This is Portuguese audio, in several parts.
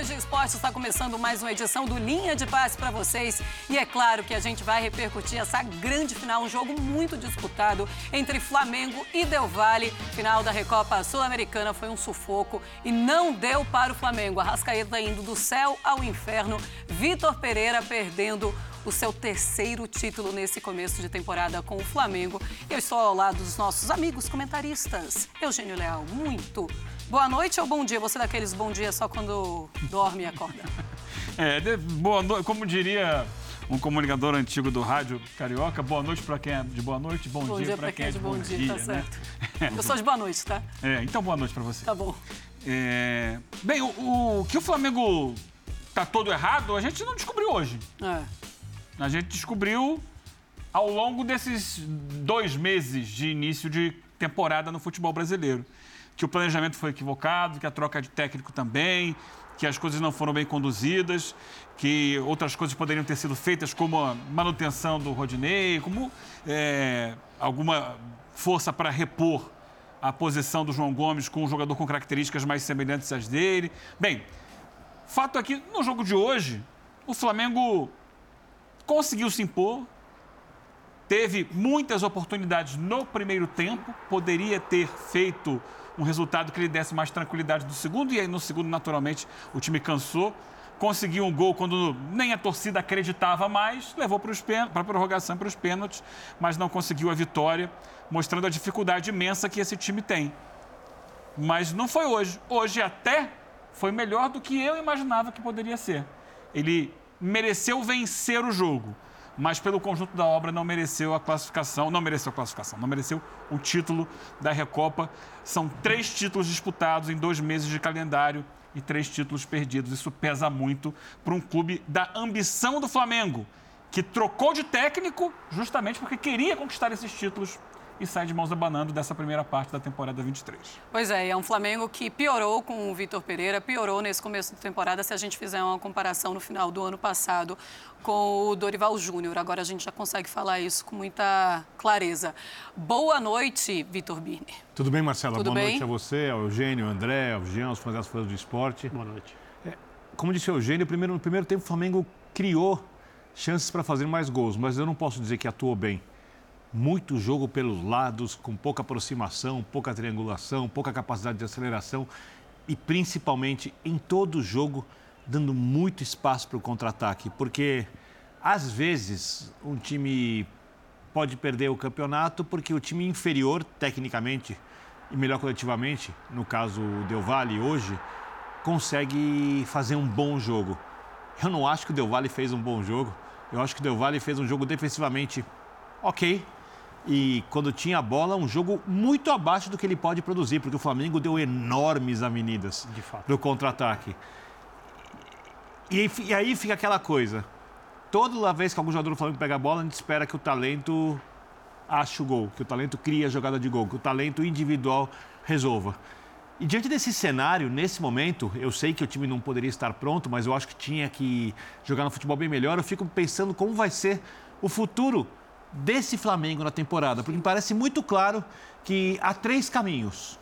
Band Esporte está começando mais uma edição do Linha de Passe para vocês. E é claro que a gente vai repercutir essa grande final, um jogo muito disputado entre Flamengo e Del Valle. Final da Recopa Sul-Americana foi um sufoco e não deu para o Flamengo. A Rascaeta indo do céu ao inferno. Vitor Pereira perdendo o seu terceiro título nesse começo de temporada com o Flamengo. Eu estou ao lado dos nossos amigos comentaristas. Eugênio Leal, muito boa noite ou bom dia? Você é daqueles bom dia só quando dorme e acorda? É, de, boa noite, como diria um comunicador antigo do rádio carioca, boa noite para quem é de boa noite, bom, bom dia, dia para quem, é de bom, dia, dia, tá né? certo. Eu sou de boa noite, tá? É, então boa noite para você. Tá bom. É, bem, o, o que o Flamengo tá todo errado, a gente não descobriu hoje. É. A gente descobriu ao longo desses dois meses de início de temporada no futebol brasileiro. Que o planejamento foi equivocado, que a troca de técnico também, que as coisas não foram bem conduzidas, que outras coisas poderiam ter sido feitas, como a manutenção do Rodinei, como é, alguma força para repor a posição do João Gomes com um jogador com características mais semelhantes às dele. Bem, fato é que no jogo de hoje, o Flamengo conseguiu se impor, teve muitas oportunidades no primeiro tempo, poderia ter feito um resultado que lhe desse mais tranquilidade do segundo, e aí no segundo, naturalmente, o time cansou. Conseguiu um gol quando nem a torcida acreditava mais, levou para a prorrogação para os pênaltis, mas não conseguiu a vitória, mostrando a dificuldade imensa que esse time tem. Mas não foi hoje. Hoje até foi melhor do que eu imaginava que poderia ser. Ele mereceu vencer o jogo, mas pelo conjunto da obra não mereceu a classificação, não mereceu a classificação, não mereceu o título da Recopa. São três títulos disputados em dois meses de calendário e três títulos perdidos. Isso pesa muito para um clube da ambição do Flamengo, que trocou de técnico justamente porque queria conquistar esses títulos e sai de mãos abanando dessa primeira parte da temporada 23. Pois é, é um Flamengo que piorou com o Vitor Pereira, piorou nesse começo da temporada, se a gente fizer uma comparação no final do ano passado com o Dorival Júnior. Agora a gente já consegue falar isso com muita clareza. Boa noite, Vitor Birner. Tudo bem, Marcela? Tudo Boa bem? noite a você, ao Eugênio, ao André, ao Jean, aos fãs das do esporte. Boa noite. É, como disse o Eugênio, primeiro, no primeiro tempo o Flamengo criou chances para fazer mais gols, mas eu não posso dizer que atuou bem muito jogo pelos lados, com pouca aproximação, pouca triangulação, pouca capacidade de aceleração e principalmente em todo jogo dando muito espaço para o contra-ataque, porque às vezes um time pode perder o campeonato porque o time inferior tecnicamente e melhor coletivamente, no caso o Del Valle hoje, consegue fazer um bom jogo. Eu não acho que o Del Valle fez um bom jogo. Eu acho que o Del Valle fez um jogo defensivamente ok, e quando tinha a bola, um jogo muito abaixo do que ele pode produzir, porque o Flamengo deu enormes avenidas para o contra-ataque. E, e, aí fica aquela coisa: toda vez que algum jogador do Flamengo pega a bola, a gente espera que o talento ache o gol, que o talento crie a jogada de gol, que o talento individual resolva. E diante desse cenário, nesse momento, eu sei que o time não poderia estar pronto, mas eu acho que tinha que jogar no futebol bem melhor. Eu fico pensando como vai ser o futuro desse Flamengo na temporada? Porque me parece muito claro que há três caminhos.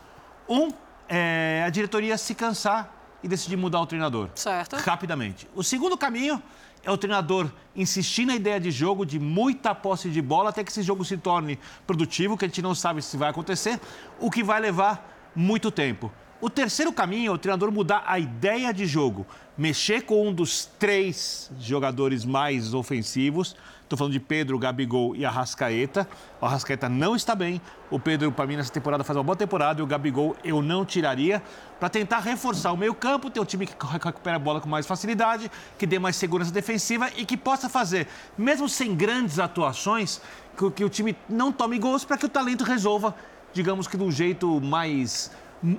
Um é a diretoria se cansar e decidir mudar o treinador. Certo. Rapidamente. O segundo caminho é o treinador insistir na ideia de jogo, de muita posse de bola, até que esse jogo se torne produtivo, que a gente não sabe se vai acontecer, o que vai levar muito tempo. O terceiro caminho é o treinador mudar a ideia de jogo, mexer com um dos três jogadores mais ofensivos, Estou falando de Pedro, Gabigol e Arrascaeta. O Arrascaeta não está bem. O Pedro, para mim, nessa temporada faz uma boa temporada. E o Gabigol eu não tiraria para tentar reforçar o meio-campo, ter um time que recupera a bola com mais facilidade, que dê mais segurança defensiva e que possa fazer, mesmo sem grandes atuações, que, que o time não tome gols para que o talento resolva, digamos que de um jeito mais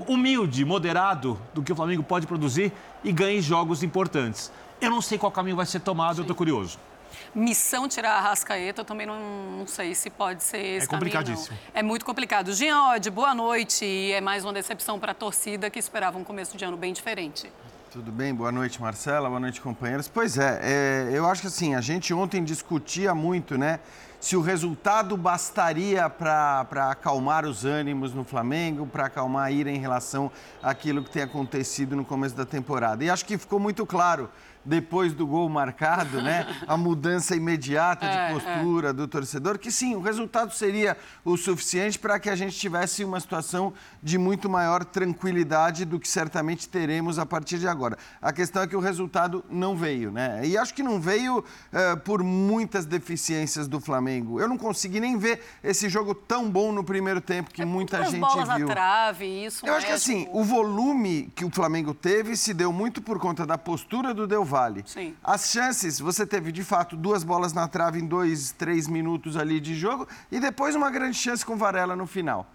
humilde, moderado do que o Flamengo pode produzir e ganhe jogos importantes. Eu não sei qual caminho vai ser tomado, Sim. eu estou curioso missão tirar a Rascaeta, eu também não, não sei se pode ser esse É complicadíssimo. Caminho, é muito complicado. Jean Odd, boa noite. E é mais uma decepção para a torcida que esperava um começo de ano bem diferente. Tudo bem? Boa noite, Marcela. Boa noite, companheiros. Pois é, é, eu acho que assim, a gente ontem discutia muito, né? se o resultado bastaria para acalmar os ânimos no Flamengo, para acalmar a ira em relação àquilo que tem acontecido no começo da temporada. E acho que ficou muito claro depois do gol marcado, né? A mudança imediata de é, postura é. do torcedor, que sim, o resultado seria o suficiente para que a gente tivesse uma situação de muito maior tranquilidade do que certamente teremos a partir de agora. A questão é que o resultado não veio, né? E acho que não veio uh, por muitas deficiências do Flamengo. Eu não consegui nem ver esse jogo tão bom no primeiro tempo que é muita gente bolas viu. Na trave, isso Eu acho que assim, o volume que o Flamengo teve se deu muito por conta da postura do Del Valle. Sim. As chances, você teve de fato duas bolas na trave em dois, três minutos ali de jogo e depois uma grande chance com Varela no final.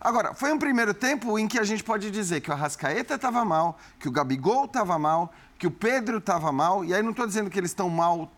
Agora, foi um primeiro tempo em que a gente pode dizer que o Arrascaeta estava mal, que o Gabigol estava mal, que o Pedro estava mal, e aí não estou dizendo que eles estão mal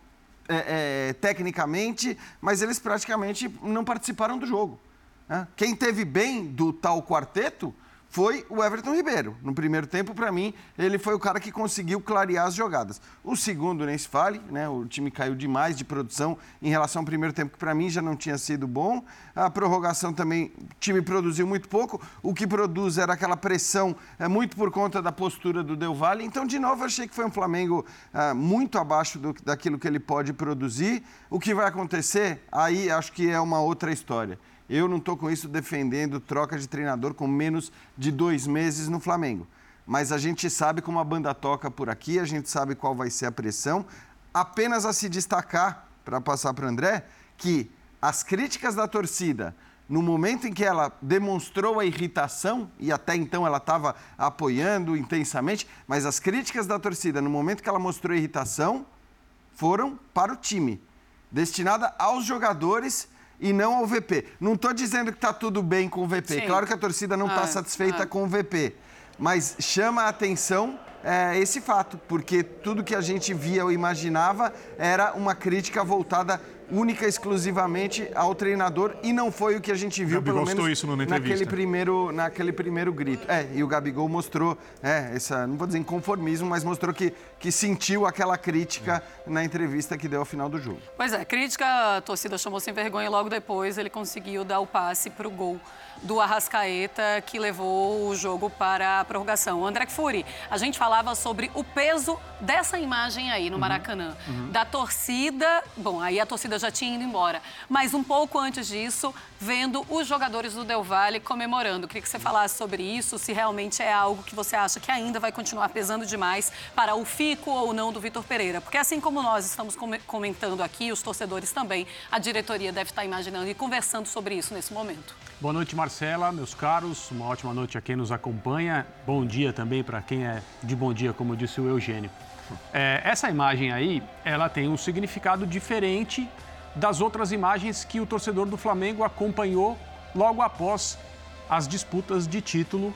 é, é, tecnicamente, mas eles praticamente não participaram do jogo. Né? Quem teve bem do tal quarteto foi o Everton Ribeiro. No primeiro tempo, para mim, ele foi o cara que conseguiu clarear as jogadas. O segundo, nem se fale, né? o time caiu demais de produção em relação ao primeiro tempo, que para mim já não tinha sido bom. A prorrogação também, o time produziu muito pouco. O que produz era aquela pressão, é, muito por conta da postura do Del Valle. Então, de novo, achei que foi um Flamengo é, muito abaixo do, daquilo que ele pode produzir. O que vai acontecer, aí acho que é uma outra história. Eu não estou com isso defendendo troca de treinador com menos de dois meses no Flamengo. Mas a gente sabe como a banda toca por aqui, a gente sabe qual vai ser a pressão. Apenas a se destacar, para passar para o André, que as críticas da torcida, no momento em que ela demonstrou a irritação, e até então ela estava apoiando intensamente, mas as críticas da torcida, no momento que ela mostrou irritação, foram para o time, destinada aos jogadores e não ao VP. Não estou dizendo que está tudo bem com o VP. Sim. Claro que a torcida não está ah, satisfeita ah. com o VP. Mas chama a atenção é, esse fato, porque tudo que a gente via ou imaginava era uma crítica voltada única e exclusivamente ao treinador e não foi o que a gente viu, pelo menos isso naquele primeiro, naquele primeiro grito. É, e o Gabigol mostrou, é, essa, não vou dizer inconformismo, mas mostrou que, que sentiu aquela crítica na entrevista que deu ao final do jogo. Pois é, crítica, a torcida chamou sem vergonha e logo depois ele conseguiu dar o passe para o gol do Arrascaeta, que levou o jogo para a prorrogação. André Fury, a gente falava sobre o peso dessa imagem aí no uhum. Maracanã, uhum. Uhum. da torcida. Bom, aí a torcida já tinha ido embora, mas um pouco antes disso, vendo os jogadores do Del Valle comemorando. Queria que você falasse sobre isso, se realmente é algo que você acha que ainda vai continuar pesando demais para o fico ou não do Vitor Pereira. Porque assim como nós estamos comentando aqui, os torcedores também, a diretoria deve estar imaginando e conversando sobre isso nesse momento. Boa noite, Marcela, meus caros. Uma ótima noite a quem nos acompanha. Bom dia também para quem é de bom dia, como disse o Eugênio. É, essa imagem aí, ela tem um significado diferente das outras imagens que o torcedor do Flamengo acompanhou logo após as disputas de título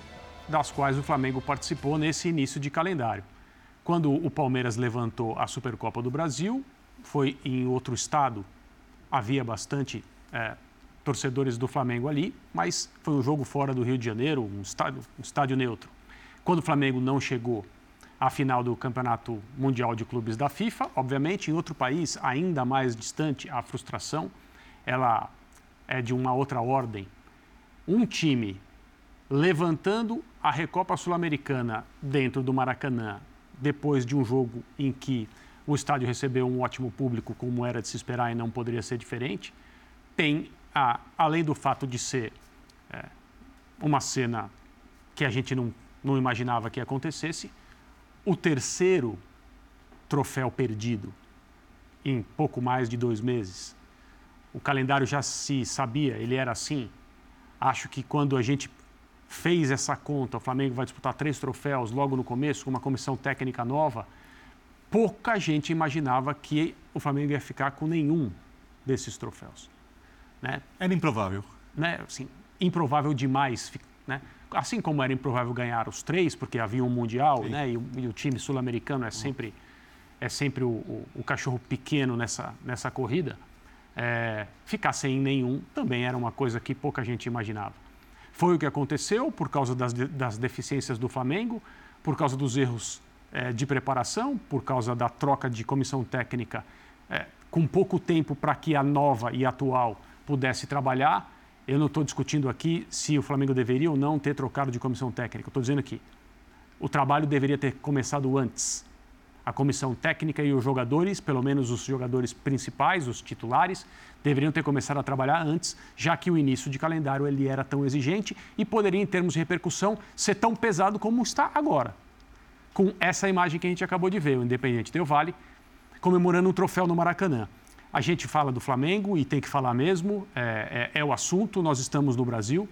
das quais o Flamengo participou nesse início de calendário. Quando o Palmeiras levantou a Supercopa do Brasil, foi em outro estado, havia bastante é, torcedores do Flamengo ali, mas foi um jogo fora do Rio de Janeiro, um estádio, um estádio neutro. Quando o Flamengo não chegou à final do Campeonato Mundial de Clubes da FIFA, obviamente, em outro país ainda mais distante, a frustração ela é de uma outra ordem. Um time levantando a Recopa Sul-Americana dentro do Maracanã, depois de um jogo em que o estádio recebeu um ótimo público, como era de se esperar e não poderia ser diferente, tem além do fato de ser é, uma cena que a gente não, não imaginava que acontecesse, o terceiro troféu perdido em pouco mais de dois meses. O calendário já se sabia, ele era assim. Acho que quando a gente fez essa conta, o Flamengo vai disputar três troféus logo no começo, com uma comissão técnica nova, pouca gente imaginava que o Flamengo ia ficar com nenhum desses troféus. Né? Era improvável. Né? Assim, improvável demais. Né? Assim como era improvável ganhar os três, porque havia um Mundial né? e, o, e o time sul-americano é sempre, é sempre o, o, o, cachorro pequeno nessa, nessa corrida, é, ficar sem nenhum também era uma coisa que pouca gente imaginava. Foi o que aconteceu por causa das, das deficiências do Flamengo, por causa dos erros é, de preparação, por causa da troca de comissão técnica é, com pouco tempo para que a nova e atual pudesse trabalhar. Eu não estou discutindo aqui se o Flamengo deveria ou não ter trocado de comissão técnica. Estou dizendo aqui, o trabalho deveria ter começado antes. A comissão técnica e os jogadores, pelo menos os jogadores principais, os titulares, deveriam ter começado a trabalhar antes, já que o início de calendário ele era tão exigente e poderia, em termos de repercussão, ser tão pesado como está agora. Com essa imagem que a gente acabou de ver, o Independente Del Vale comemorando um troféu no Maracanã. A gente fala do Flamengo e tem que falar mesmo, é, é, é o assunto, nós estamos no Brasil,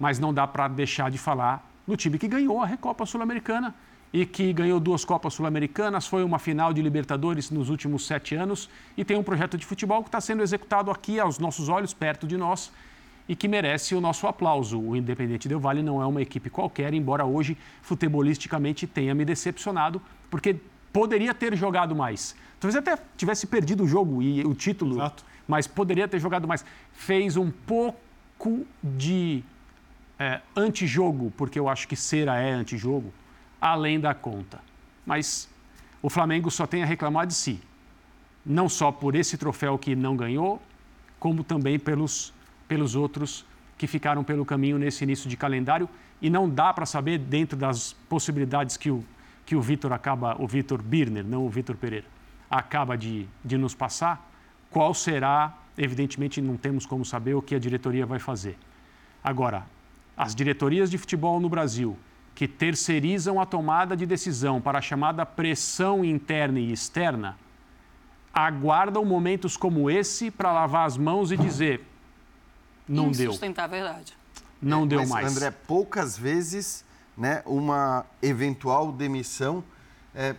mas não dá para deixar de falar no time que ganhou a Recopa Sul-Americana e que ganhou duas Copas Sul-Americanas, foi uma final de Libertadores nos últimos sete anos e tem um projeto de futebol que está sendo executado aqui aos nossos olhos, perto de nós, e que merece o nosso aplauso. O Independente Del Vale não é uma equipe qualquer, embora hoje, futebolisticamente, tenha me decepcionado, porque poderia ter jogado mais. Talvez até tivesse perdido o jogo e o título, Exato. mas poderia ter jogado mais. Fez um pouco de é, antijogo, porque eu acho que cera é antijogo além da conta. Mas o Flamengo só tem a reclamar de si. Não só por esse troféu que não ganhou, como também pelos, pelos outros que ficaram pelo caminho nesse início de calendário. E não dá para saber, dentro das possibilidades que o, que o Vitor acaba, o Vitor Birner, não o Vitor Pereira, acaba de, de nos passar, qual será, evidentemente não temos como saber o que a diretoria vai fazer. Agora, as diretorias de futebol no Brasil que terceirizam a tomada de decisão para a chamada pressão interna e externa, aguardam momentos como esse para lavar as mãos e dizer: não deu. Sustentar a verdade. Não é, deu mas, mais. André, poucas vezes né, uma eventual demissão é,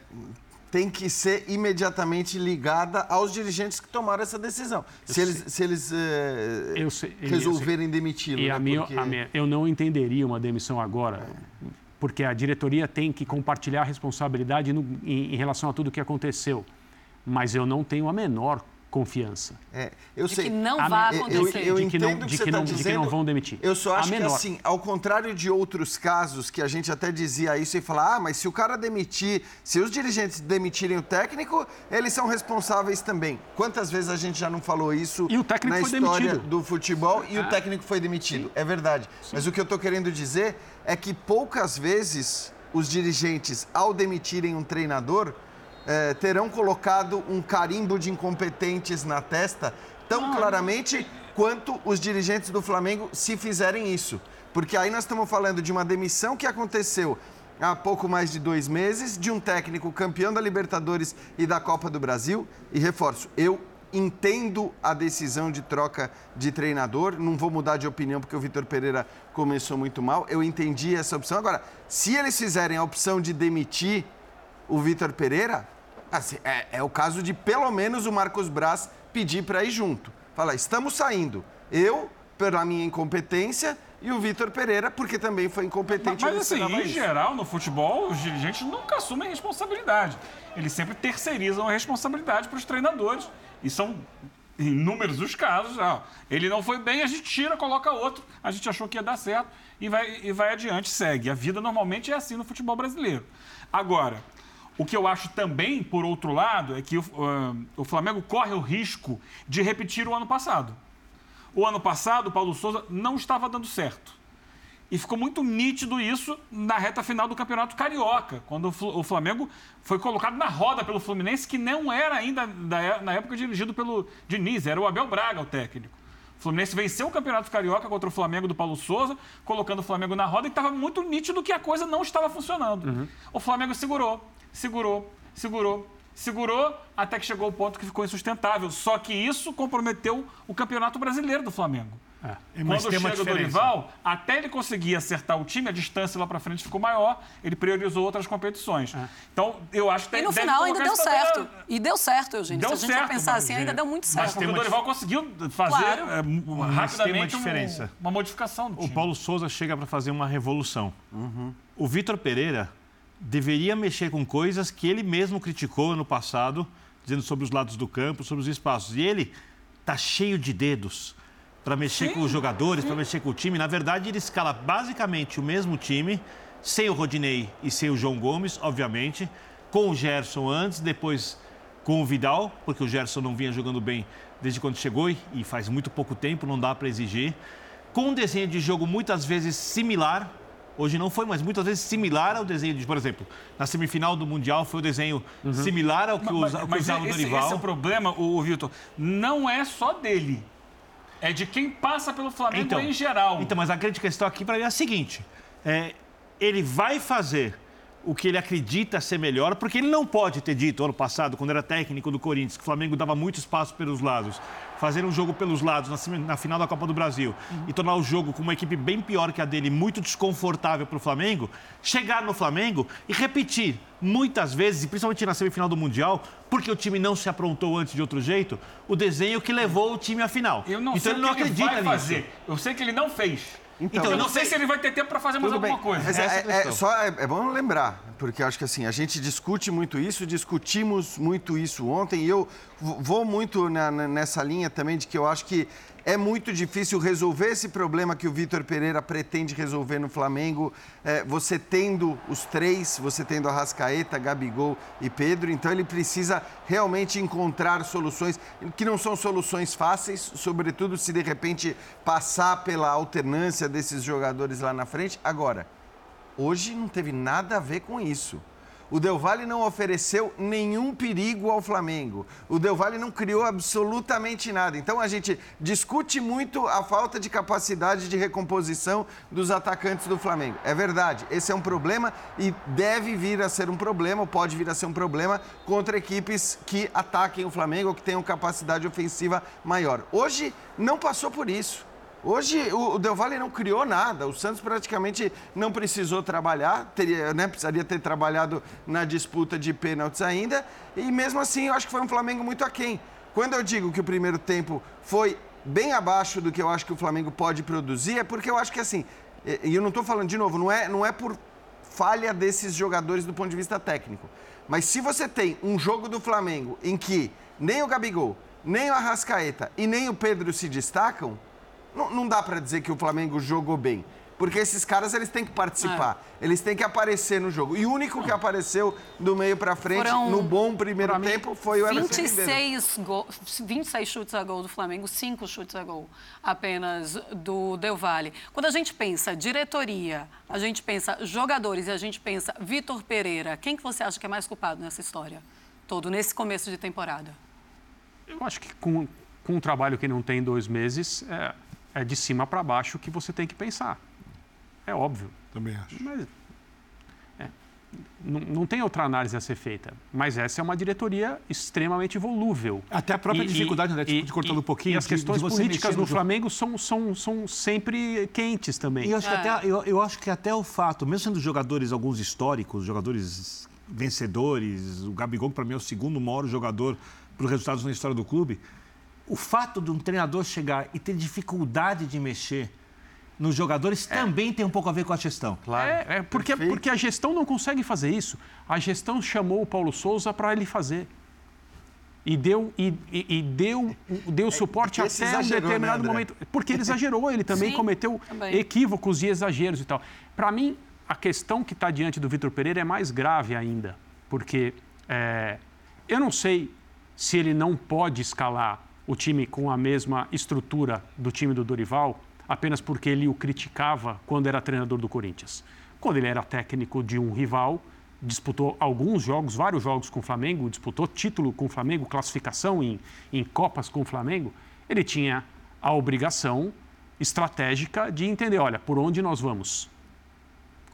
tem que ser imediatamente ligada aos dirigentes que tomaram essa decisão. Eu se eles, se eles é, sei, resolverem demiti-lo. Né, a minha, porque... a minha, eu não entenderia uma demissão agora. É porque a diretoria tem que compartilhar a responsabilidade no, em, em, relação a tudo o que aconteceu. Mas eu não tenho a menor confiança. É, eu de sei. que não a, vai acontecer. Eu, eu de que não, de que, tá não, dizendo, de que não vão demitir. Eu só acho que assim, ao contrário de outros casos que a gente até dizia isso e falar, ah, mas se o cara demitir, se os dirigentes demitirem o técnico, eles são responsáveis também. Quantas vezes a gente já não falou isso e o técnico na foi história demitido. do futebol e o ah. técnico foi demitido? Sim. É verdade. Sim. Mas o que eu estou querendo dizer é que poucas vezes os dirigentes, ao demitirem um treinador, eh, terão colocado um carimbo de incompetentes na testa tão claramente quanto os dirigentes do Flamengo se fizerem isso. Porque aí nós estamos falando de uma demissão que aconteceu há pouco mais de dois meses, de um técnico campeão da Libertadores e da Copa do Brasil. E reforço, eu entendo a decisão de troca de treinador, não vou mudar de opinião porque o Vitor Pereira começou muito mal, eu entendi essa opção. Agora, se eles fizerem a opção de demitir o Vitor Pereira, assim, é, é, o caso de pelo menos o Marcos Braz pedir para ir junto. Fala, estamos saindo. Eu, pela minha incompetência, e o Vitor Pereira, porque também foi incompetente. Mas, mas assim, em isso. geral, no futebol, os dirigentes nunca assumem responsabilidade. Eles sempre terceirizam a responsabilidade para os treinadores. E são inúmeros os casos. Ah, ele não foi bem, a gente tira, coloca outro. A gente achou que ia dar certo e vai, e vai adiante, segue. A vida normalmente é assim no futebol brasileiro. Agora, o que eu acho também, por outro lado, é que o, uh, o Flamengo corre o risco de repetir o ano passado. O ano passado, o Paulo Souza não estava dando certo. E ficou muito nítido isso na reta final do Campeonato Carioca, quando o Flamengo foi colocado na roda pelo Fluminense, que não era ainda, na época, dirigido pelo Diniz, era o Abel Braga o técnico. O Fluminense venceu o Campeonato Carioca contra o Flamengo do Paulo Souza, colocando o Flamengo na roda e estava muito nítido que a coisa não estava funcionando. Uhum. O Flamengo segurou, segurou, segurou, segurou até que chegou o ponto que ficou insustentável. Só que isso comprometeu o Campeonato Brasileiro do Flamengo. É. Quando chega o Dorival, até ele conseguir acertar o time, a distância lá para frente ficou maior, ele priorizou outras competições. É. Então, eu acho que E no final ainda deu certo. E deu certo, Eugênio. Deu Se a gente certo, pensar assim, ainda deu muito certo. Mas porque o Dorival conseguiu fazer claro. é, rapidamente uma, diferença. Um, uma modificação do time. O Paulo Souza chega para fazer uma revolução. Uhum. O Vitor Pereira deveria mexer com coisas que ele mesmo criticou ano passado, dizendo sobre os lados do campo, sobre os espaços. E ele tá cheio de dedos para mexer sim, com os jogadores, para mexer com o time. Na verdade, ele escala basicamente o mesmo time, sem o Rodinei e sem o João Gomes, obviamente, com o Gerson antes, depois com o Vidal, porque o Gerson não vinha jogando bem desde quando chegou e faz muito pouco tempo, não dá para exigir. Com um desenho de jogo muitas vezes similar, hoje não foi, mas muitas vezes similar ao desenho de, por exemplo, na semifinal do Mundial foi o desenho uhum. similar ao que, mas, usa, mas usava esse, o Dorival. Esse é o problema, o, o Vitor, não é só dele. É de quem passa pelo Flamengo então, em geral. Então, mas a grande questão aqui para mim é a seguinte: é, ele vai fazer o que ele acredita ser melhor, porque ele não pode ter dito ano passado, quando era técnico do Corinthians, que o Flamengo dava muito espaço pelos lados, fazer um jogo pelos lados na, na final da Copa do Brasil uhum. e tornar o jogo com uma equipe bem pior que a dele, muito desconfortável para o Flamengo, chegar no Flamengo e repetir muitas vezes, e principalmente na semifinal do Mundial, porque o time não se aprontou antes de outro jeito, o desenho que levou o time à final. Eu não então sei ele não acredita ele nisso. fazer. Eu sei que ele não fez. Então, então eu não sei se ele vai ter tempo para fazer mais alguma bem. coisa. Mas é, é, é só, é, é, bom lembrar, porque acho que assim, a gente discute muito isso, discutimos muito isso ontem, e eu vou muito na, nessa linha também de que eu acho que é muito difícil resolver esse problema que o Vitor Pereira pretende resolver no Flamengo, é, você tendo os três, você tendo a Rascaeta, Gabigol e Pedro, então ele precisa realmente encontrar soluções que não são soluções fáceis, sobretudo se de repente passar pela alternância desses jogadores lá na frente. Agora, hoje não teve nada a ver com isso. O Del Valle não ofereceu nenhum perigo ao Flamengo. O Del Valle não criou absolutamente nada. Então a gente discute muito a falta de capacidade de recomposição dos atacantes do Flamengo. É verdade, esse é um problema e deve vir a ser um problema, pode vir a ser um problema contra equipes que ataquem o Flamengo ou que tenham capacidade ofensiva maior. Hoje não passou por isso. Hoje o Del Valle não criou nada. O Santos praticamente não precisou trabalhar, teria, né, precisaria ter trabalhado na disputa de pênaltis ainda. E mesmo assim, eu acho que foi um Flamengo muito aquém. Quando eu digo que o primeiro tempo foi bem abaixo do que eu acho que o Flamengo pode produzir, é porque eu acho que assim, e eu não estou falando de novo, não é, não é por falha desses jogadores do ponto de vista técnico. Mas se você tem um jogo do Flamengo em que nem o Gabigol, nem o Arrascaeta e nem o Pedro se destacam, não, não dá para dizer que o Flamengo jogou bem. Porque esses caras eles têm que participar, é. eles têm que aparecer no jogo. E o único que apareceu do meio para frente Foram, no bom primeiro tempo foi o Everton 26, gol, 26 chutes a gol do Flamengo, 5 chutes a gol apenas do Del Valle. Quando a gente pensa diretoria, a gente pensa jogadores e a gente pensa Vitor Pereira, quem que você acha que é mais culpado nessa história? Todo, nesse começo de temporada. Eu acho que com, com um trabalho que não tem dois meses, é, é de cima para baixo que você tem que pensar. É óbvio. Também acho. Mas, é, não, não, tem outra análise a ser feita. Mas essa é uma diretoria extremamente volúvel. Até a própria e, dificuldade, né? Tipo, de cortando um pouquinho. E as questões de, de políticas no Flamengo são, são, são sempre quentes também. E eu acho, é. que até, eu, eu acho que até o fato, mesmo sendo jogadores alguns históricos, jogadores vencedores, o Gabigol, para mim, é o segundo maior jogador para os resultados na história do clube o fato de um treinador chegar e ter dificuldade de mexer nos jogadores é. também tem um pouco a ver com a gestão. Claro. É, é porque, porque a gestão não consegue fazer isso. A gestão chamou o Paulo Souza para ele fazer. E deu, e, e, deu, deu é, suporte até um né, determinado né, momento. Porque ele exagerou, ele também Sim, cometeu também. equívocos e exageros e tal. Para mim, a questão que está diante do Vitor Pereira é mais grave ainda. Porque é, eu não sei se ele não pode escalar o time com a mesma estrutura do time do Dorival apenas porque ele o criticava quando era treinador do Corinthians. Quando ele era técnico de um rival, disputou alguns jogos, vários jogos com o Flamengo, disputou título com o Flamengo, classificação em, em Copas com o Flamengo, ele tinha a obrigação estratégica de entender, olha, por onde nós vamos?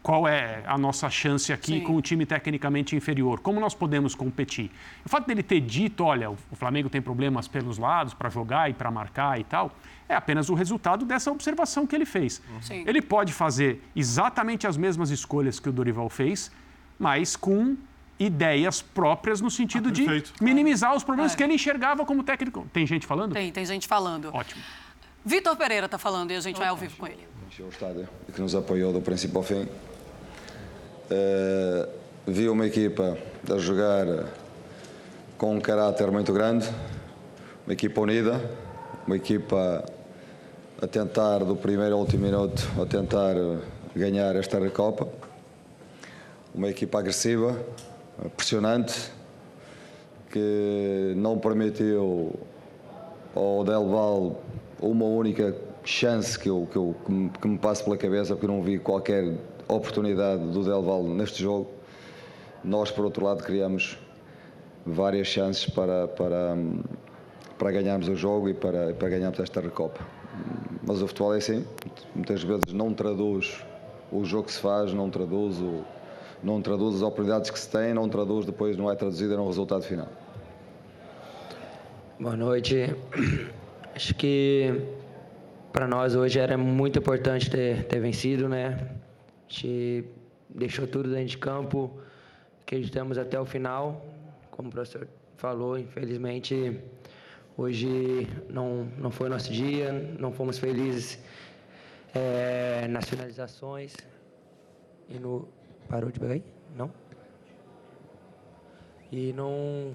Qual é a nossa chance aqui Sim. com o time tecnicamente inferior, como nós podemos competir. O fato dele ter dito, olha, o Flamengo tem problemas pelos lados para jogar e para marcar e tal, é apenas o resultado dessa observação que ele fez. Sim. Ele pode fazer exatamente as mesmas escolhas que o Dorival fez, mas com ideias próprias no sentido ah, de minimizar os problemas é. que ele enxergava como técnico. Tem gente falando? Tem, tem gente falando. Ótimo. Vitor Pereira está falando e a gente vai ao vivo com ele. Encheu o estádio e que nos apoiou do princípio ao fim. Uh, vi uma equipa a jogar com um caráter muito grande, uma equipa unida, uma equipa a tentar, do primeiro ao último minuto, a tentar ganhar esta Recopa. Uma equipa agressiva, pressionante, que não permitiu ao Del Val uma única chance que, eu, que, eu, que, me, passe pela cabeça, porque não vi qualquer oportunidade do Del Val neste jogo. Nós, por outro lado, criamos várias chances para, para, para ganharmos o jogo e para, para ganharmos esta recopa. Mas o futebol é assim, muitas vezes não traduz o jogo que se faz, não traduz, o, não traduz as oportunidades que se tem, não traduz, depois não é traduzida no resultado final. Boa noite. Acho que para nós hoje era muito importante ter, ter vencido, né? Gente deixou tudo dentro de campo, acreditamos até o final. Como o professor falou, infelizmente hoje não, não foi nosso dia, não fomos felizes é, nas finalizações. E no. Parou de pegar aí? Não? E não.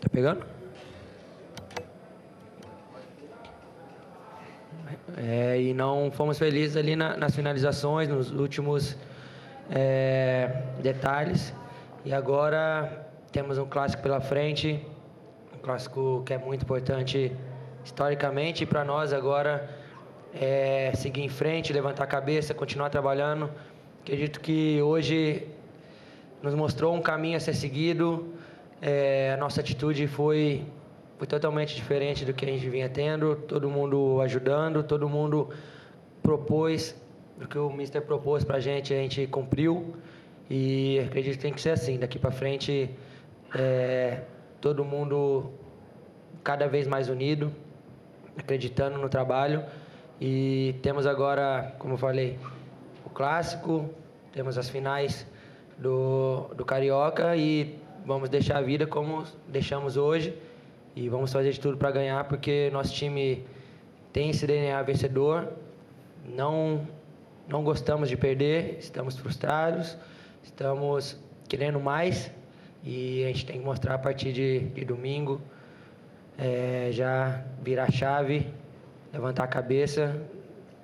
Tá pegando? É, e não fomos felizes ali na, nas finalizações, nos últimos é, detalhes. E agora temos um clássico pela frente, um clássico que é muito importante historicamente para nós agora é seguir em frente, levantar a cabeça, continuar trabalhando. Acredito que hoje nos mostrou um caminho a ser seguido. É, a nossa atitude foi foi totalmente diferente do que a gente vinha tendo, todo mundo ajudando, todo mundo propôs, o que o Mister propôs para a gente, a gente cumpriu. E acredito que tem que ser assim, daqui para frente é, todo mundo cada vez mais unido, acreditando no trabalho. E temos agora, como eu falei, o clássico, temos as finais do, do Carioca e vamos deixar a vida como deixamos hoje e vamos fazer de tudo para ganhar, porque nosso time tem esse DNA vencedor. Não, não gostamos de perder, estamos frustrados, estamos querendo mais e a gente tem que mostrar a partir de, de domingo, é, já virar a chave, levantar a cabeça,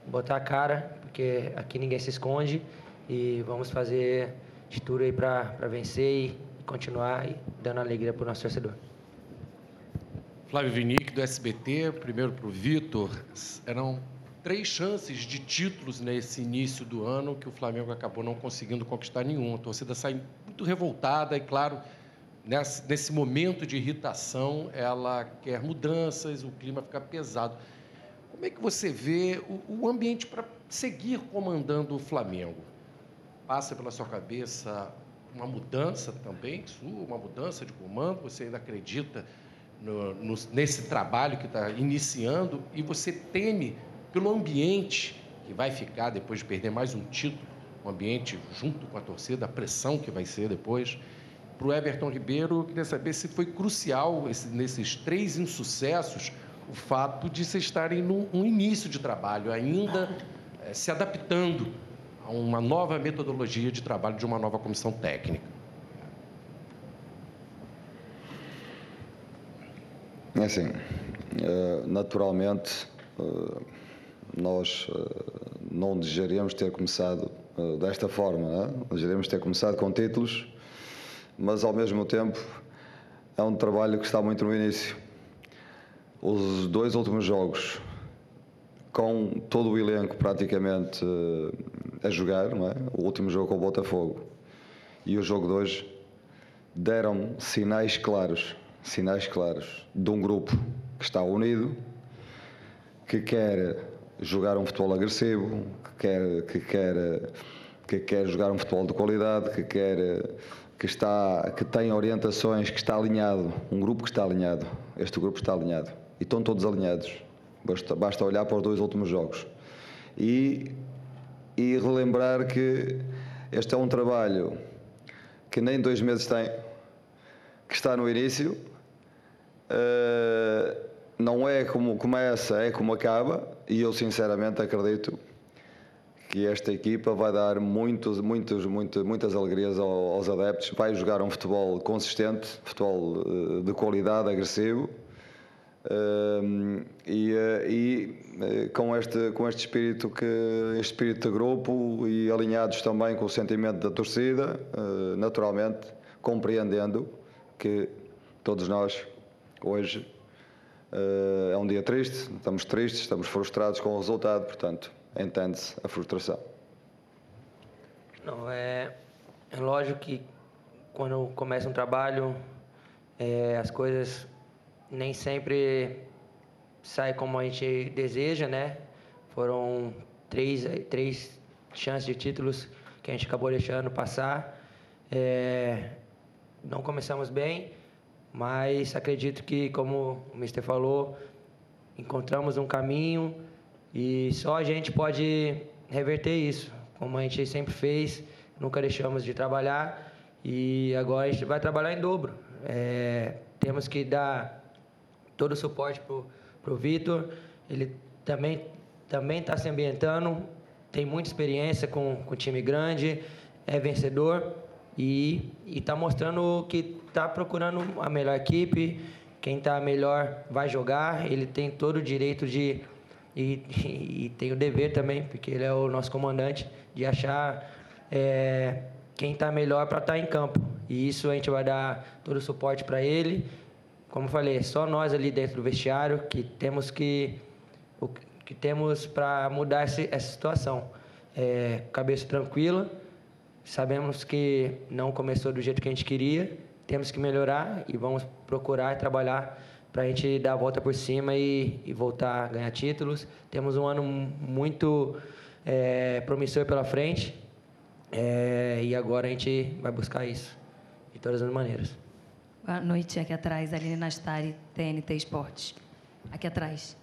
botar a cara, porque aqui ninguém se esconde e vamos fazer de tudo aí para vencer e continuar dando alegria para o nosso torcedor. Flávio Vinick, do SBT, primeiro para o Vitor. Eram três chances de títulos nesse início do ano que o Flamengo acabou não conseguindo conquistar nenhum. A torcida sai muito revoltada e, claro, nesse momento de irritação, ela quer mudanças, o clima fica pesado. Como é que você vê o, ambiente para seguir comandando o Flamengo? Passa pela sua cabeça uma mudança também, sua, uma mudança de comando? Você ainda acredita no, no, nesse trabalho que está iniciando e você teme pelo ambiente que vai ficar depois de perder mais um título, um ambiente junto com a torcida, a pressão que vai ser depois. Para o Everton Ribeiro, eu queria saber se foi crucial esse, nesses três insucessos o fato de vocês estarem no um início de trabalho, ainda é, se adaptando a uma nova metodologia de trabalho de uma nova comissão técnica. Assim, eh, naturalmente, eh, nós eh, não desejaríamos ter começado desta forma, não é? desejaríamos ter começado com títulos, mas ao mesmo tempo é um trabalho que está muito no início. Os dois últimos jogos, com todo o elenco praticamente a jogar, não é? o último jogo com o Botafogo e o jogo de hoje, deram sinais claros sinais claros de um grupo que está unido, que quer jogar um futebol agressivo, que quer, que quer, que quer jogar um futebol de qualidade, que quer que está que tem orientações, que está alinhado, um grupo que está alinhado. Este grupo está alinhado e estão todos alinhados. Basta, basta olhar para os dois últimos jogos e e relembrar que este é um trabalho que nem dois meses tem, que está no início Uh, não é como começa, é como acaba, e eu sinceramente acredito que esta equipa vai dar muitos, muitos, muitas, muitas alegrias aos adeptos. Vai jogar um futebol consistente, futebol uh, de qualidade, agressivo. Uh, e, e com, este, com este espírito que este espírito de grupo e alinhados também com o sentimento da torcida, naturalmente compreendendo que todos nós, hoje, uh, é um dia triste, estamos tristes, estamos frustrados com o resultado, portanto, entende-se a frustração. Não, é, é lógico que quando começa um trabalho, é, as coisas nem sempre saem como a gente deseja, né? Foram três, três chances de títulos que a gente acabou deixando passar. É, não começamos bem, mas acredito que, como o Mister falou, encontramos um caminho e só a gente pode reverter isso, como a gente sempre fez, nunca deixamos de trabalhar e agora a gente vai trabalhar em dobro. É, temos que dar todo o suporte para o Vitor, ele também também está se ambientando, tem muita experiência com, com time grande, é vencedor e está mostrando que está procurando a melhor equipe. Quem está melhor vai jogar. Ele tem todo o direito de e, e, tem o dever também, porque ele é o nosso comandante, de achar é, quem está melhor para estar tá em campo. E isso a gente vai dar todo o suporte para ele. Como eu falei, só nós ali dentro do vestiário que temos que o, que temos para mudar essa situação. É, cabeça tranquila, sabemos que não começou do jeito que a gente queria, temos que melhorar e vamos procurar trabalhar para a gente dar a volta por cima e, e, voltar a ganhar títulos. Temos um ano muito é, promissor pela frente é, e agora a gente vai buscar isso de todas as maneiras. Boa noite, aqui atrás, Aline Nastari, TNT Esportes. Aqui atrás.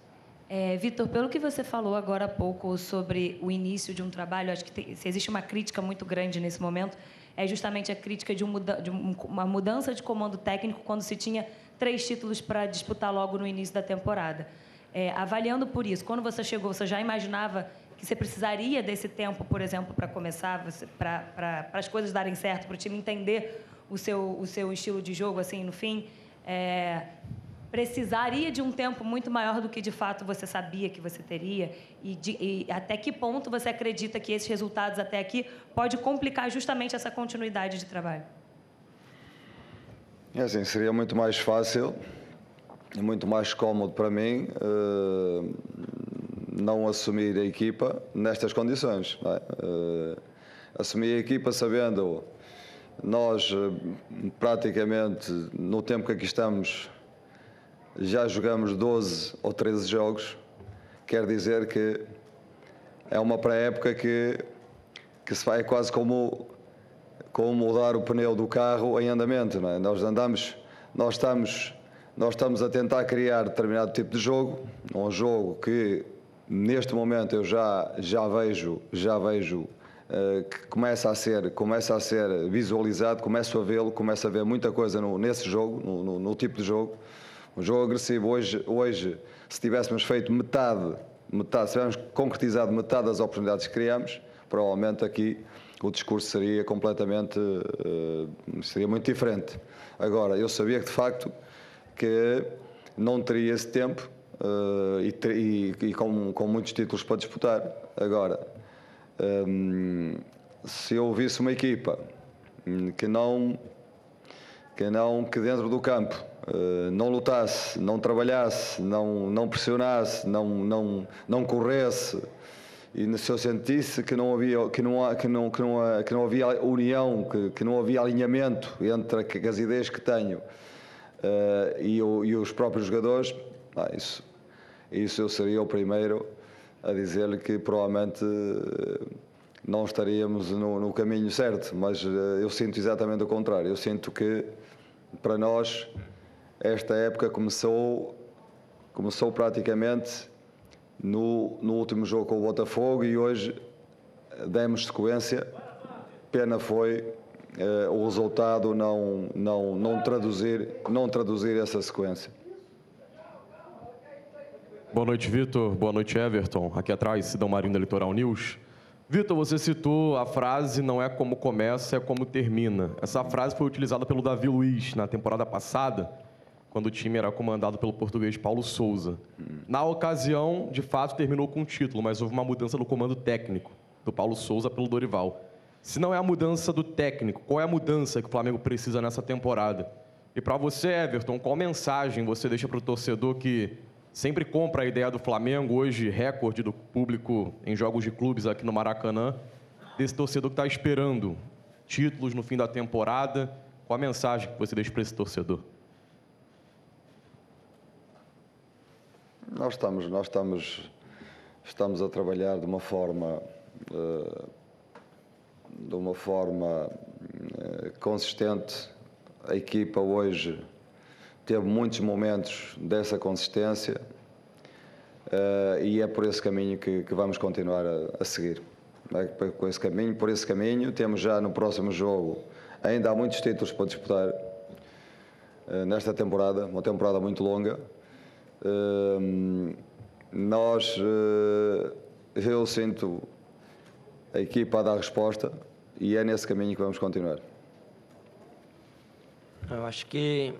É, Vitor, pelo que você falou agora há pouco sobre o início de um trabalho, acho que tem, existe uma crítica muito grande nesse momento, é justamente a crítica de, um muda, de uma mudança de comando técnico quando se tinha três títulos para disputar logo no início da temporada. É, avaliando por isso, quando você chegou, você já imaginava que você precisaria desse tempo, por exemplo, para começar, para as coisas darem certo, para o time entender o seu, o seu estilo de jogo, assim, no fim? É, precisaria de um tempo muito maior do que de fato você sabia que você teria e, de, e, até que ponto você acredita que esses resultados até aqui pode complicar justamente essa continuidade de trabalho? É assim, seria muito mais fácil e muito mais cómodo para mim uh, não assumir a equipa nestas condições. É? Uh, assumir a equipa sabendo nós uh, praticamente no tempo que aqui estamos já jogamos 12 ou 13 jogos, quer dizer que é uma pré-época que, que se vai quase como, como mudar o pneu do carro em andamento. É? Nós andamos, nós estamos, nós estamos a tentar criar determinado tipo de jogo, um jogo que neste momento eu já, já vejo, já vejo uh, que começa a ser, começa a ser visualizado, começo a vê-lo, começo a ver muita coisa no, nesse jogo, no, no, no tipo de jogo. Um jogo agressivo hoje, hoje se tivéssemos feito metade, metade, se tivéssemos concretizado metade das oportunidades que criamos, provavelmente aqui o discurso seria completamente, uh, seria muito diferente. Agora, eu sabia que de facto que não teria esse tempo uh, e, e, e com, com, muitos títulos para disputar. Agora, um, se eu visse uma equipa que não, que não, que dentro do campo eh, não lutasse, não trabalhasse, não, não pressionasse, não, não, não corresse, e se eu sentisse que não havia, que não, que não, que não, que não havia união, que, que não havia alinhamento entre as ideias que tenho uh, e, o, e, os próprios jogadores, ah, isso, isso eu seria o primeiro a dizer-lhe que provavelmente uh, não estaríamos no, no, caminho certo, mas uh, eu sinto exatamente o contrário. Eu sinto que para nós esta época começou, começou praticamente no, no último jogo com o Botafogo e hoje demos sequência. Pena foi eh, o resultado não, não, não, traduzir, não traduzir essa sequência. Boa noite, Vitor. Boa noite, Everton. Aqui atrás, Sidão Marinho da Litoral News. Vitor, você citou a frase não é como começa, é como termina. Essa frase foi utilizada pelo Davi Luiz na temporada passada quando o time era comandado pelo português Paulo Souza. Na ocasião, de fato, terminou com o título, mas houve uma mudança no comando técnico do Paulo Souza pelo Dorival. Se não é a mudança do técnico, qual é a mudança que o Flamengo precisa nessa temporada? E para você, Everton, qual mensagem você deixa para o torcedor que sempre compra a ideia do Flamengo, hoje recorde do público em jogos de clubes aqui no Maracanã, desse torcedor que está esperando títulos no fim da temporada? Qual a mensagem que você deixa para esse torcedor? Nós estamos, nós estamos, estamos a trabalhar de uma forma, uh, de uma forma uh, consistente. A equipa hoje teve muitos momentos dessa consistência uh, e é por esse caminho que, que vamos continuar a, a seguir. É, por esse caminho, por esse caminho, temos já no próximo jogo, ainda há muitos títulos para disputar nesta temporada, uma temporada muito longa nós, eh, eu sinto a equipa a dar resposta e é nesse caminho que vamos continuar. Eu acho que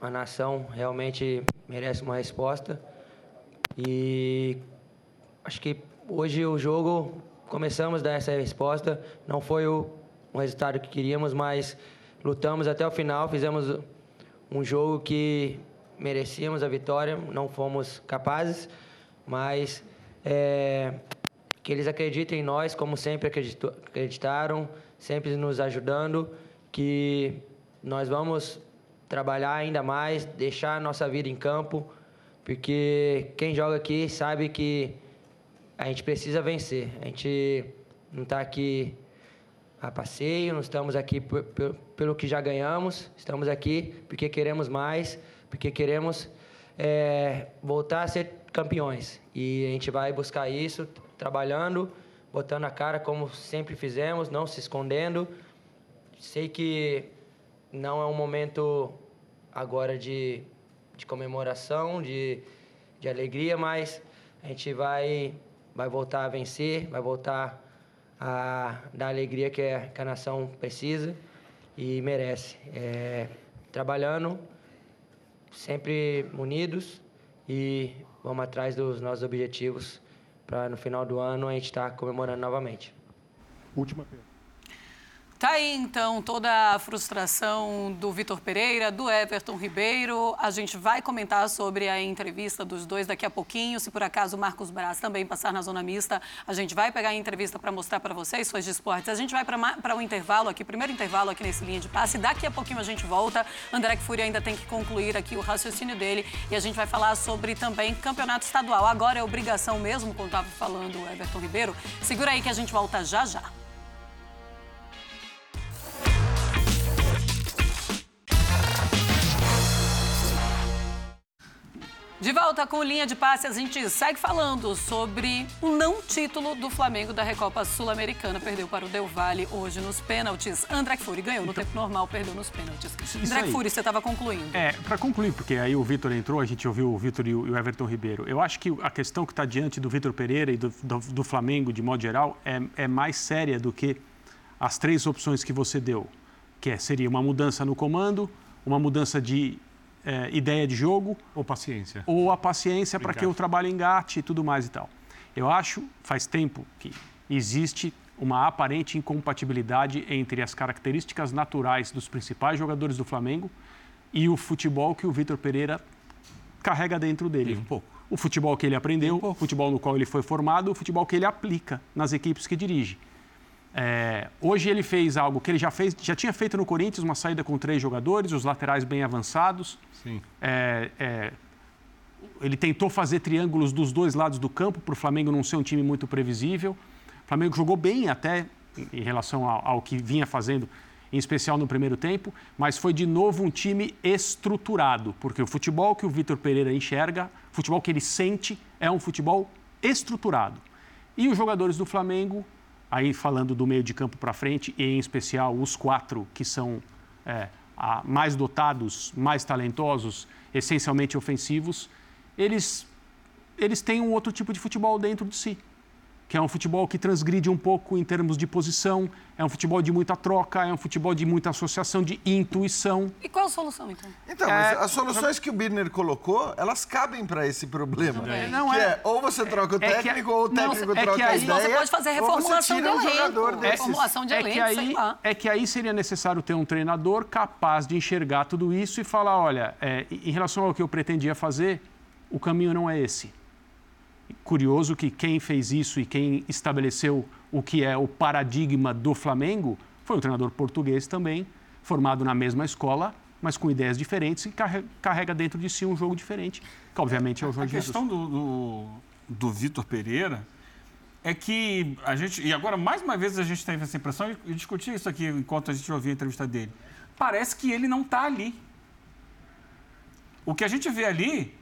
a nação realmente merece uma resposta e acho que hoje o jogo começamos a dar essa resposta. Não foi o, o resultado que queríamos, mas lutamos até o final, fizemos um jogo que merecíamos a vitória, não fomos capazes, mas é, que eles acreditem em nós, como sempre acreditaram, sempre nos ajudando, que nós vamos trabalhar ainda mais, deixar a nossa vida em campo, porque quem joga aqui sabe que a gente precisa vencer. A gente não está aqui a passeio, não estamos aqui pelo que já ganhamos, estamos aqui porque queremos mais porque queremos é, voltar a ser campeões. E a gente vai buscar isso trabalhando, botando a cara como sempre fizemos, não se escondendo. Sei que não é um momento agora de, de comemoração, de, de alegria, mas a gente vai, vai voltar a vencer, vai voltar a dar a alegria que, é, que a nação precisa e merece. É, trabalhando sempre unidos e vamos atrás dos nossos objetivos para no final do ano a gente estar tá comemorando novamente. Última pergunta. Tá aí então toda a frustração do Vitor Pereira, do Everton Ribeiro. A gente vai comentar sobre a entrevista dos dois daqui a pouquinho. Se por acaso o Marcos Braz também passar na zona mista, a gente vai pegar a entrevista para mostrar para vocês, de esportes. A gente vai para o um intervalo aqui, primeiro intervalo aqui nesse linha de passe. Daqui a pouquinho a gente volta. André Fúria ainda tem que concluir aqui o raciocínio dele e a gente vai falar sobre também campeonato estadual. Agora é obrigação mesmo, como estava falando o Everton Ribeiro. Segura aí que a gente volta já já. De volta com linha de passe, a gente segue falando sobre o não título do Flamengo da Recopa Sul-Americana. Perdeu para o Del Valle hoje nos pênaltis. André Fury ganhou no então, tempo normal, perdeu nos pênaltis. André Fury, você estava concluindo. É, para concluir, porque aí o Vitor entrou, a gente ouviu o Vitor e o Everton Ribeiro. Eu acho que a questão que está diante do Vitor Pereira e do, do, do, Flamengo, de modo geral, é, é mais séria do que as três opções que você deu, que é, seria uma mudança no comando, uma mudança de é, ideia de jogo. Ou paciência. Ou a paciência para que o trabalho engate e tudo mais e tal. Eu acho, faz tempo que existe uma aparente incompatibilidade entre as características naturais dos principais jogadores do Flamengo e o futebol que o Vitor Pereira carrega dentro dele. um pouco. O futebol que ele aprendeu, um o futebol no qual ele foi formado, o futebol que ele aplica nas equipes que dirige. É, hoje ele fez algo que ele já fez, já tinha feito no Corinthians, uma saída com três jogadores, os laterais bem avançados. Sim. É, é, ele tentou fazer triângulos dos dois lados do campo para o Flamengo não ser um time muito previsível. O Flamengo jogou bem até em relação ao, ao que vinha fazendo, em especial no primeiro tempo, mas foi de novo um time estruturado, porque o futebol que o Vitor Pereira enxerga, o futebol que ele sente, é um futebol estruturado. E os jogadores do Flamengo aí falando do meio de campo para frente, e em especial os quatro que são é, mais dotados, mais talentosos, essencialmente ofensivos, eles, eles têm um outro tipo de futebol dentro de si. Que é um futebol que transgride um pouco em termos de posição, é um futebol de muita troca, é um futebol de muita associação, de intuição. E qual a solução, então? Então, é, as soluções que o Birner colocou, elas cabem para esse problema. É. Não é, é, ou você troca o técnico, é que, ou o técnico não, troca a ideia. Você pode fazer reformulação de elenco. jogador é, reformulação de elenco, é que aí, É que aí seria necessário ter um treinador capaz de enxergar tudo isso e falar, olha, é, em relação ao que eu pretendia fazer, o caminho não é esse curioso que quem fez isso e quem estabeleceu o que é o paradigma do Flamengo foi um treinador português também, formado na mesma escola, mas com ideias diferentes e carrega dentro de si um jogo diferente, que obviamente é o Jorge A questão do, do, do Vitor Pereira é que a gente, e agora mais uma vez a gente teve essa impressão, e discuti isso aqui enquanto a gente ouvia a entrevista dele, parece que ele não está ali. O que a gente vê ali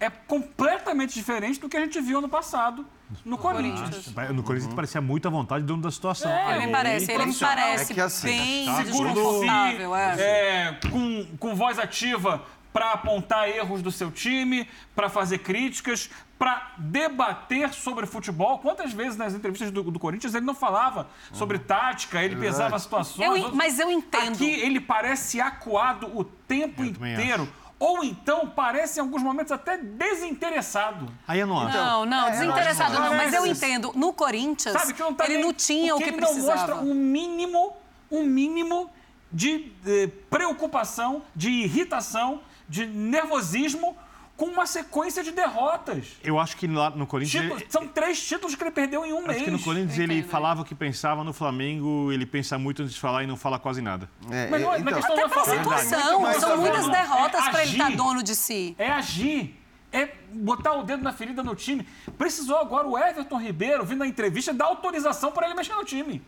é completamente diferente do que a gente viu no passado no Corinthians. No Corinthians uhum. parecia muito à vontade dentro da situação. É, ele me parece, ele me parece é que assim, bem tá desconfortável. É. é. com, com voz ativa para apontar erros do seu time, para fazer críticas, para debater sobre futebol. Quantas vezes nas entrevistas do, do Corinthians ele não falava sobre tática, ele pesava situações. Eu, mas eu entendo. Aqui ele parece acuado o tempo eu inteiro ou então parece em alguns momentos até desinteressado. Aí eu não acho. Não, não, é, desinteressado não, mas eu entendo. No Corinthians, Sabe, que não tá ele nem, não tinha o que ele precisava. Ele não mostra um mínimo, um mínimo de, de eh, preocupação, de irritação, de nervosismo com uma sequência de derrotas. Eu acho que lá no Corinthians. Títulos, ele... São três títulos que ele perdeu em um acho mês. Acho que no Corinthians ele falava o que pensava, no Flamengo ele pensa muito antes de falar e não fala quase nada. É, mas não, é, então, questão até pela situação, é são muitas derrotas é para ele estar tá dono de si. É agir. É botar o dedo na ferida no time. Precisou agora o Everton Ribeiro, vindo na entrevista, dar autorização para ele mexer no time.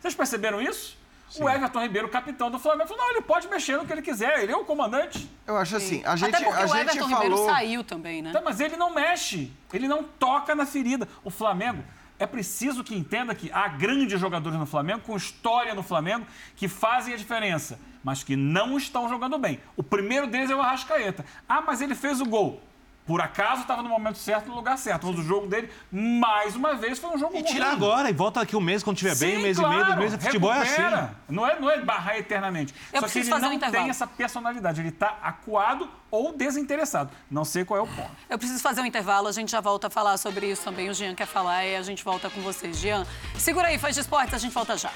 Vocês perceberam isso? Sim. O Everton Ribeiro, capitão do Flamengo, falou: não, ele pode mexer no que ele quiser, ele é o comandante. Eu acho assim, a gente. Até porque a o gente Everton falou... Ribeiro saiu também, né? Tá, mas ele não mexe, ele não toca na ferida. O Flamengo. É preciso que entenda que há grandes jogadores no Flamengo, com história no Flamengo, que fazem a diferença, mas que não estão jogando bem. O primeiro deles é o Arrascaeta. Ah, mas ele fez o gol por acaso estava no momento certo, no lugar certo. Mas o jogo dele, mais uma vez, foi um jogo E tirar agora e volta daqui um mês quando estiver bem, um mês claro, e meio, dois meses. Futebol recupera. é assim. Não é, não é barrar eternamente. Eu Só que ele não um tem essa personalidade. Ele está acuado ou desinteressado. Não sei qual é o ponto. Eu preciso fazer um intervalo, a gente já volta a falar sobre isso também. O Jean quer falar e a gente volta com vocês. Jean, segura aí, faz de esportes, a gente volta já.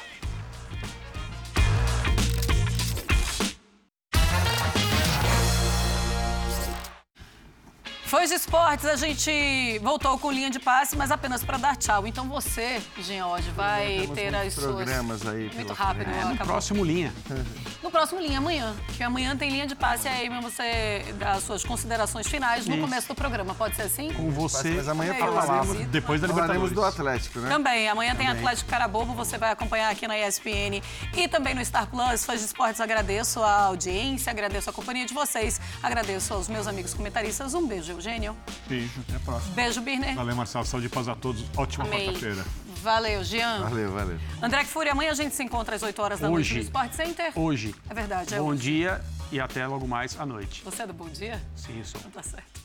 Foi de esportes, a gente voltou com linha de passe, mas apenas para dar tchau. Então você, Jean hoje vai ter as suas... programas aí. Muito rápido. É, no próximo linha. No próximo linha, amanhã. Que amanhã tem linha de passe, aí você dá as suas considerações finais no Isso. começo do programa. Pode ser assim? Com você. Mas amanhã falaremos, depois da Libertadores. do Atlético, né? Também. Amanhã também. tem Atlético Carabobo, você vai acompanhar aqui na ESPN e também no Star Plus. Fãs de esportes, agradeço a audiência, agradeço a companhia de vocês, agradeço aos meus amigos comentaristas. Um beijo, Eugênio. Beijo, até a próxima. Beijo, Birner. Valeu, Marcelo. Saúde e paz a todos. Ótima quarta-feira. Valeu, Jean. Valeu, valeu. André Fúria, amanhã a gente se encontra às 8 horas da hoje, noite no Sport Center. Hoje. É verdade, é Bom hoje. dia e até logo mais à noite. Você é do Bom Dia? Sim, sou. Tá certo.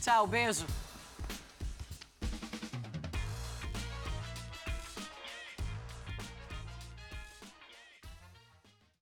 Tchau, beijo.